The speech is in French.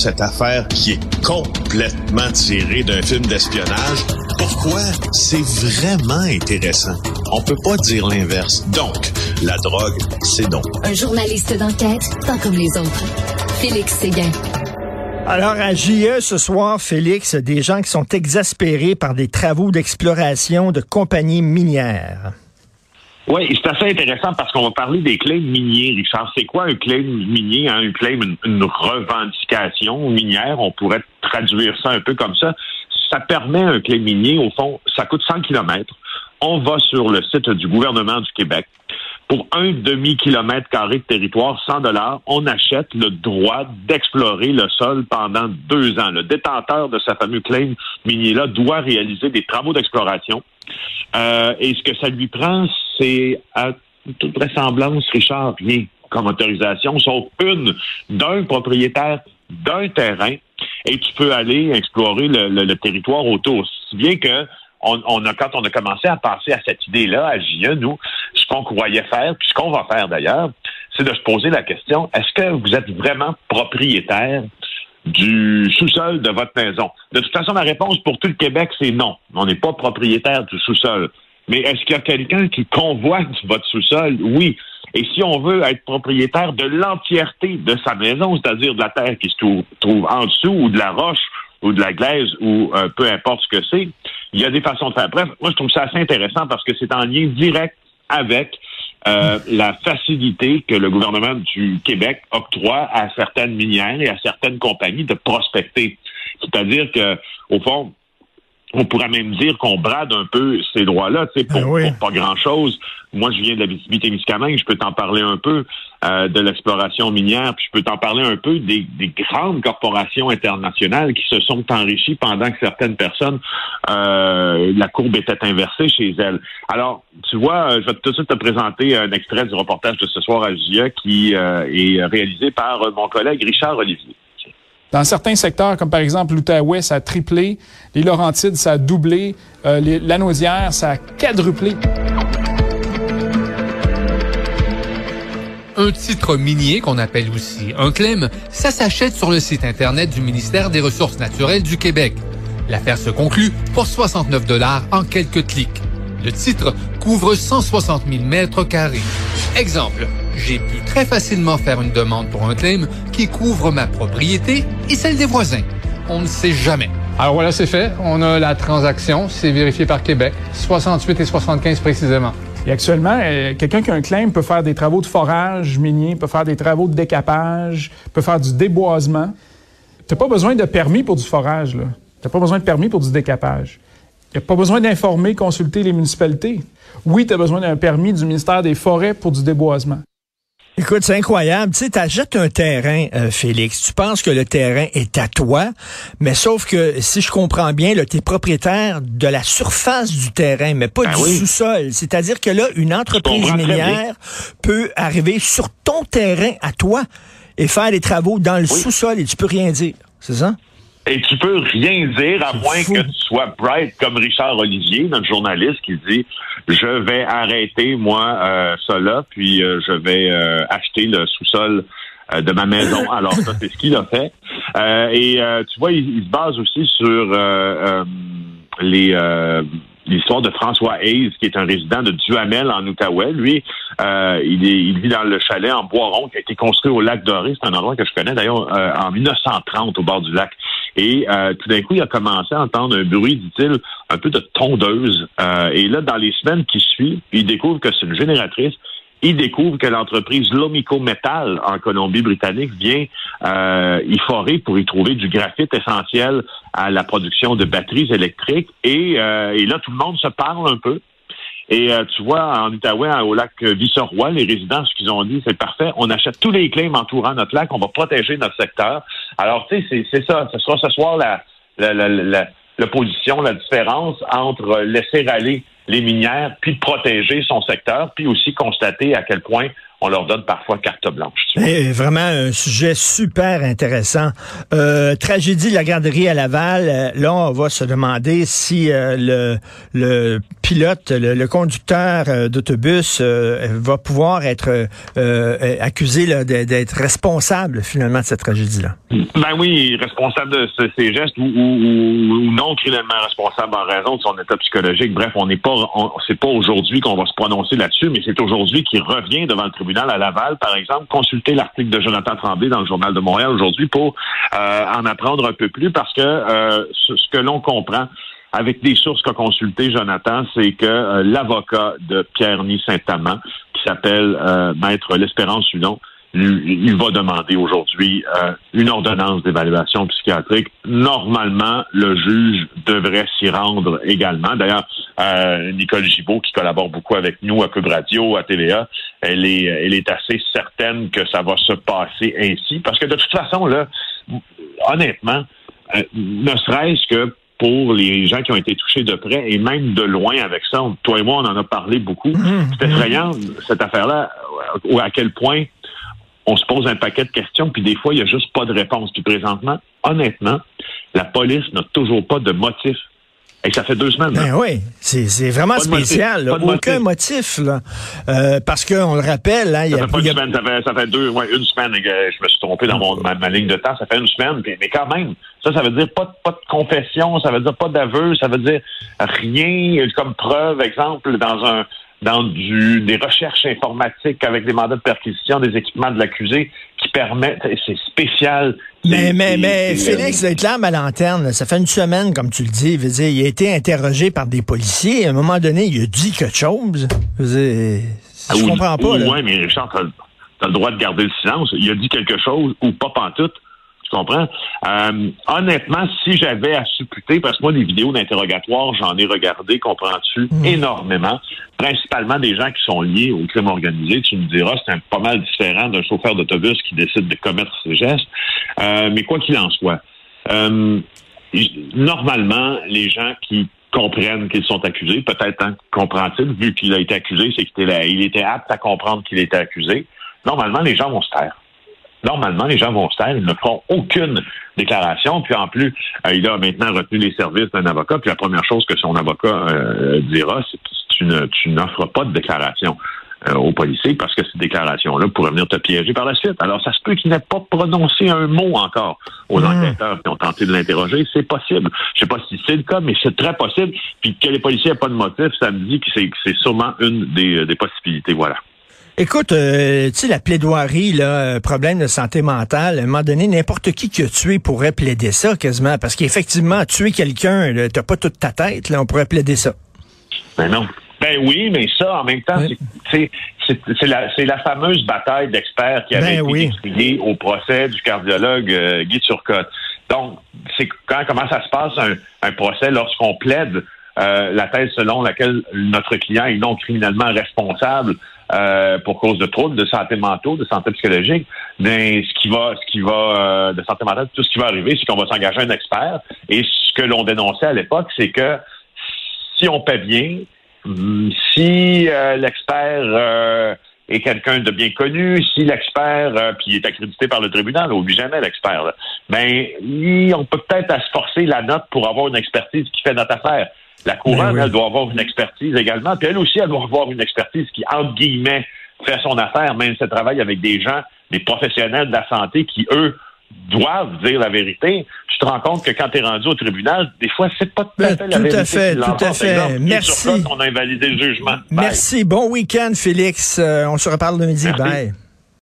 cette affaire qui est complètement tirée d'un film d'espionnage. Pourquoi? C'est vraiment intéressant? On peut pas dire l'inverse. Donc, la drogue, c'est donc. Un journaliste d'enquête, pas comme les autres. Félix Séguin. Alors, à JE ce soir, Félix, des gens qui sont exaspérés par des travaux d'exploration de compagnies minières. Oui, c'est assez intéressant parce qu'on va parler des claims miniers, Richard. C'est quoi un claim minier? Hein? Un claim, une, revendication minière? On pourrait traduire ça un peu comme ça. Ça permet un claim minier, au fond, ça coûte 100 kilomètres. On va sur le site du gouvernement du Québec. Pour un demi-kilomètre carré de territoire, 100 dollars, on achète le droit d'explorer le sol pendant deux ans. Le détenteur de sa fameux claim minier-là doit réaliser des travaux d'exploration. Euh, et ce que ça lui prend, c'est à toute vraisemblance, Richard, rien comme autorisation, sauf une d'un propriétaire d'un terrain, et tu peux aller explorer le, territoire autour. Si bien que on, a, quand on a commencé à penser à cette idée-là, à JE, nous, ce qu'on croyait faire, puis ce qu'on va faire d'ailleurs, c'est de se poser la question, est-ce que vous êtes vraiment propriétaire du sous-sol de votre maison? De toute façon, la réponse pour tout le Québec, c'est non. On n'est pas propriétaire du sous-sol. Mais est-ce qu'il y a quelqu'un qui convoite votre sous-sol? Oui. Et si on veut être propriétaire de l'entièreté de sa maison, c'est-à-dire de la terre qui se trouve, en dessous ou de la roche ou de la glaise ou euh, peu importe ce que c'est, il y a des façons de faire. Bref, moi je trouve ça assez intéressant parce que c'est en lien direct avec euh, la facilité que le gouvernement du Québec octroie à certaines minières et à certaines compagnies de prospecter. C'est-à-dire que, au fond, on pourrait même dire qu'on brade un peu ces droits-là, tu sais, pour, ah pas grand-chose. Moi, je viens de la visibilité-Miscamingue, je peux t'en parler un peu euh, de l'exploration minière, puis je peux t'en parler un peu des, grandes corporations internationales qui se sont enrichies pendant que certaines personnes, euh, la courbe était inversée chez elles. Alors, tu vois, euh, je vais tout de suite te présenter un extrait du reportage de ce soir à GIA qui est réalisé par mon collègue Richard Olivier. Dans certains secteurs, comme par exemple l'Outaouais, ça a triplé. Les Laurentides, ça a doublé. Euh, les, la ça a quadruplé. Un titre minier, qu'on appelle aussi un clem, ça s'achète sur le site Internet du ministère des Ressources naturelles du Québec. L'affaire se conclut pour 69 dollars en quelques clics. Le titre couvre 160 000 mètres carrés. Exemple, j'ai pu très facilement faire une demande pour un claim qui couvre ma propriété et celle des voisins. On ne sait jamais. Alors voilà, c'est fait. On a la transaction. C'est vérifié par Québec. 68 et 75 précisément. Et actuellement, euh, quelqu'un qui a un claim peut faire des travaux de forage minier, peut faire des travaux de décapage, peut faire du déboisement. Tu n'as pas besoin de permis pour du forage. Tu n'as pas besoin de permis pour du décapage. N'y a pas besoin d'informer, consulter les municipalités. Oui, tu as besoin d'un permis du ministère des Forêts pour du déboisement. Écoute, c'est incroyable. Tu sais, t'achètes un terrain, euh, Félix. Tu penses que le terrain est à toi, mais sauf que, si je comprends bien, tu es propriétaire de la surface du terrain, mais pas ben du sous-sol. C'est-à-dire que là, une entreprise minière peut arriver sur ton terrain à toi et faire des travaux dans le sous-sol et tu peux rien dire. C'est ça? Et tu peux rien dire à moins que tu sois bright comme Richard Olivier, notre journaliste, qui dit je vais arrêter moi euh, là, puis euh, je vais euh, acheter le sous-sol euh, de ma maison. Alors ça c'est ce qu'il a fait. et tu vois, il, se base aussi sur les l'histoire de François Hayes, qui est un résident de Duhamel en Outaouais. Lui, euh, il, est, il vit dans le chalet en bois rond qui a été construit au lac Doré. C'est un endroit que je connais d'ailleurs euh, en 1930 au bord du lac. Et euh, tout d'un coup, il a commencé à entendre un bruit, dit-il, un peu de tondeuse. et là, dans les semaines qui suivent, il découvre que c'est une génératrice il découvre que l'entreprise Lomico Metal en Colombie-Britannique vient euh, y forer pour y trouver du graphite essentiel à la production de batteries électriques. Et, euh, et là, tout le monde se parle un peu. Et euh, tu vois, en Outaouais, au lac Visseroy, les résidents, ce qu'ils ont dit, c'est parfait. On achète tous les claims entourant notre lac, on va protéger notre secteur. Alors, tu sais, c'est ça. Ce sera ce soir la, la, la, la, l'opposition, la différence entre laisser aller les minières, puis protéger son secteur, puis aussi constater à quel point on leur donne parfois carte blanche. Et vraiment un sujet super intéressant. Euh, tragédie de la garderie à Laval. Euh, là, on va se demander si euh, le, le pilote, le, conducteur euh, d'autobus va pouvoir être accusé d'être responsable finalement de cette tragédie-là. Ben oui, responsable de ces gestes ou, ou, non criminellement responsable en raison de son état psychologique. Bref, on n'est pas, c'est pas aujourd'hui qu'on va se prononcer là-dessus, mais c'est aujourd'hui qu'il revient devant le tribunal à Laval, par exemple, consulter l'article de Jonathan Tremblay dans le Journal de Montréal aujourd'hui pour euh, en apprendre un peu plus parce que euh, ce, que l'on comprend avec des sources qu'a consulté Jonathan, c'est que euh, l'avocat de Pierre-Ny Saint-Amand, qui s'appelle Maître L'Espérance Sudon, il va demander aujourd'hui euh, une ordonnance d'évaluation psychiatrique. Normalement, le juge devrait s'y rendre également. D'ailleurs, euh, Nicole Gibault, qui collabore beaucoup avec nous à Cube Radio, à TVA, elle est, elle est assez certaine que ça va se passer ainsi. Parce que de toute façon, là, honnêtement, euh, ne serait-ce que pour les gens qui ont été touchés de près et même de loin avec ça. Toi et moi, on en a parlé beaucoup. Mmh. C'est effrayant, cette affaire-là, à quel point on se pose un paquet de questions, puis des fois, il n'y a juste pas de réponse. Puis présentement, honnêtement, la police n'a toujours pas de motif. Et ça fait deux semaines. Ben oui, c'est vraiment spécial. Aucun motif, là. Euh, parce qu'on le rappelle, hein, il y a... Ça fait, pas une, semaine, ça, fait, ça fait deux, ouais, une semaine. Je me suis trompé dans mon, ma, ligne de temps. Ça fait une semaine. Mais quand même, ça, ça veut dire pas, pas de confession, ça veut dire pas d'aveu, ça veut dire rien comme preuve, exemple, dans un dans du, des recherches informatiques avec des mandats de perquisition, des équipements de l'accusé qui permettent, c'est spécial. Mais, mais, mais, Félix, là à lanterne, ça fait une semaine, comme tu le dis, dire, il a été interrogé par des policiers. À un moment donné, il a dit quelque chose. je ah, comprends pas. Oui, mais Richard, t'as as le droit de garder le silence. Il a dit quelque chose ou pas pantoute. Tu comprends? Euh, honnêtement, si j'avais à supputer, parce que moi, les vidéos d'interrogatoire, j'en ai regardé, comprends-tu, hmm. énormément, principalement des gens qui sont liés au crime organisé. Tu me diras, c'est un pas mal différent d'un chauffeur d'autobus qui décide de commettre ces gestes. Euh, mais quoi qu'il en soit, euh, normalement, les gens qui comprennent qu'ils sont accusés, peut-être hein, comprend-il, vu qu'il a été accusé, c'est qu'il était, il était apte à comprendre qu'il était accusé. Normalement, les gens vont se taire normalement, les gens vont se taire, ils ne feront aucune déclaration. Puis en plus, euh, il a maintenant retenu les services d'un avocat. Puis la première chose que son avocat euh, dira, c'est que tu, ne, tu n'offres pas de déclaration euh, aux policiers parce que ces déclarations-là pourraient venir te piéger par la suite. Alors, ça se peut qu'il n'ait pas prononcé un mot encore aux hmm. enquêteurs qui ont tenté de l'interroger. C'est possible. Je sais pas si c'est le cas, mais c'est très possible. Puis que les policiers n'aient pas de motif, ça me dit que c'est, que c'est sûrement une des, des possibilités. Voilà. Écoute, euh, tu sais, la plaidoirie, là, euh, problème de santé mentale, à un moment donné, n'importe qui qui a tué pourrait plaider ça quasiment, parce qu'effectivement, tuer quelqu'un, t'as pas toute ta tête, là, on pourrait plaider ça. Ben non. Ben oui, mais ça, en même temps, c'est la, fameuse bataille d'experts qui avait ben été oui. au procès du cardiologue euh, Guy Turcotte. Donc, c'est quand comment ça se passe un, un procès lorsqu'on plaide la thèse selon laquelle notre client est non criminellement responsable euh, pour cause de troubles de santé mentale, de santé psychologique, mais ce qui va, ce qui va euh, de santé mentale, tout ce qui va arriver, c'est qu'on va s'engager un expert. Et ce que l'on dénonçait à l'époque, c'est que si on paie bien, hum, si euh, l'expert est quelqu'un de bien connu, si l'expert, puis il est accrédité par le tribunal, oublie jamais l'expert, ben, on peut peut-être se forcer la note pour avoir une expertise qui fait notre affaire. La couronne, ben elle doit avoir une expertise également. Puis elle aussi, elle doit avoir une expertise qui, entre guillemets, fait son affaire, même si elle travaille avec des gens, des professionnels de la santé qui, eux, doivent dire la vérité. Tu te rends compte que quand tu es rendu au tribunal, des fois, c'est pas tout à fait la tout À fait, tout à fait. Merci. on a invalidé le jugement. Merci. Bon week-end, Félix. Euh, on se reparle le midi. Bye.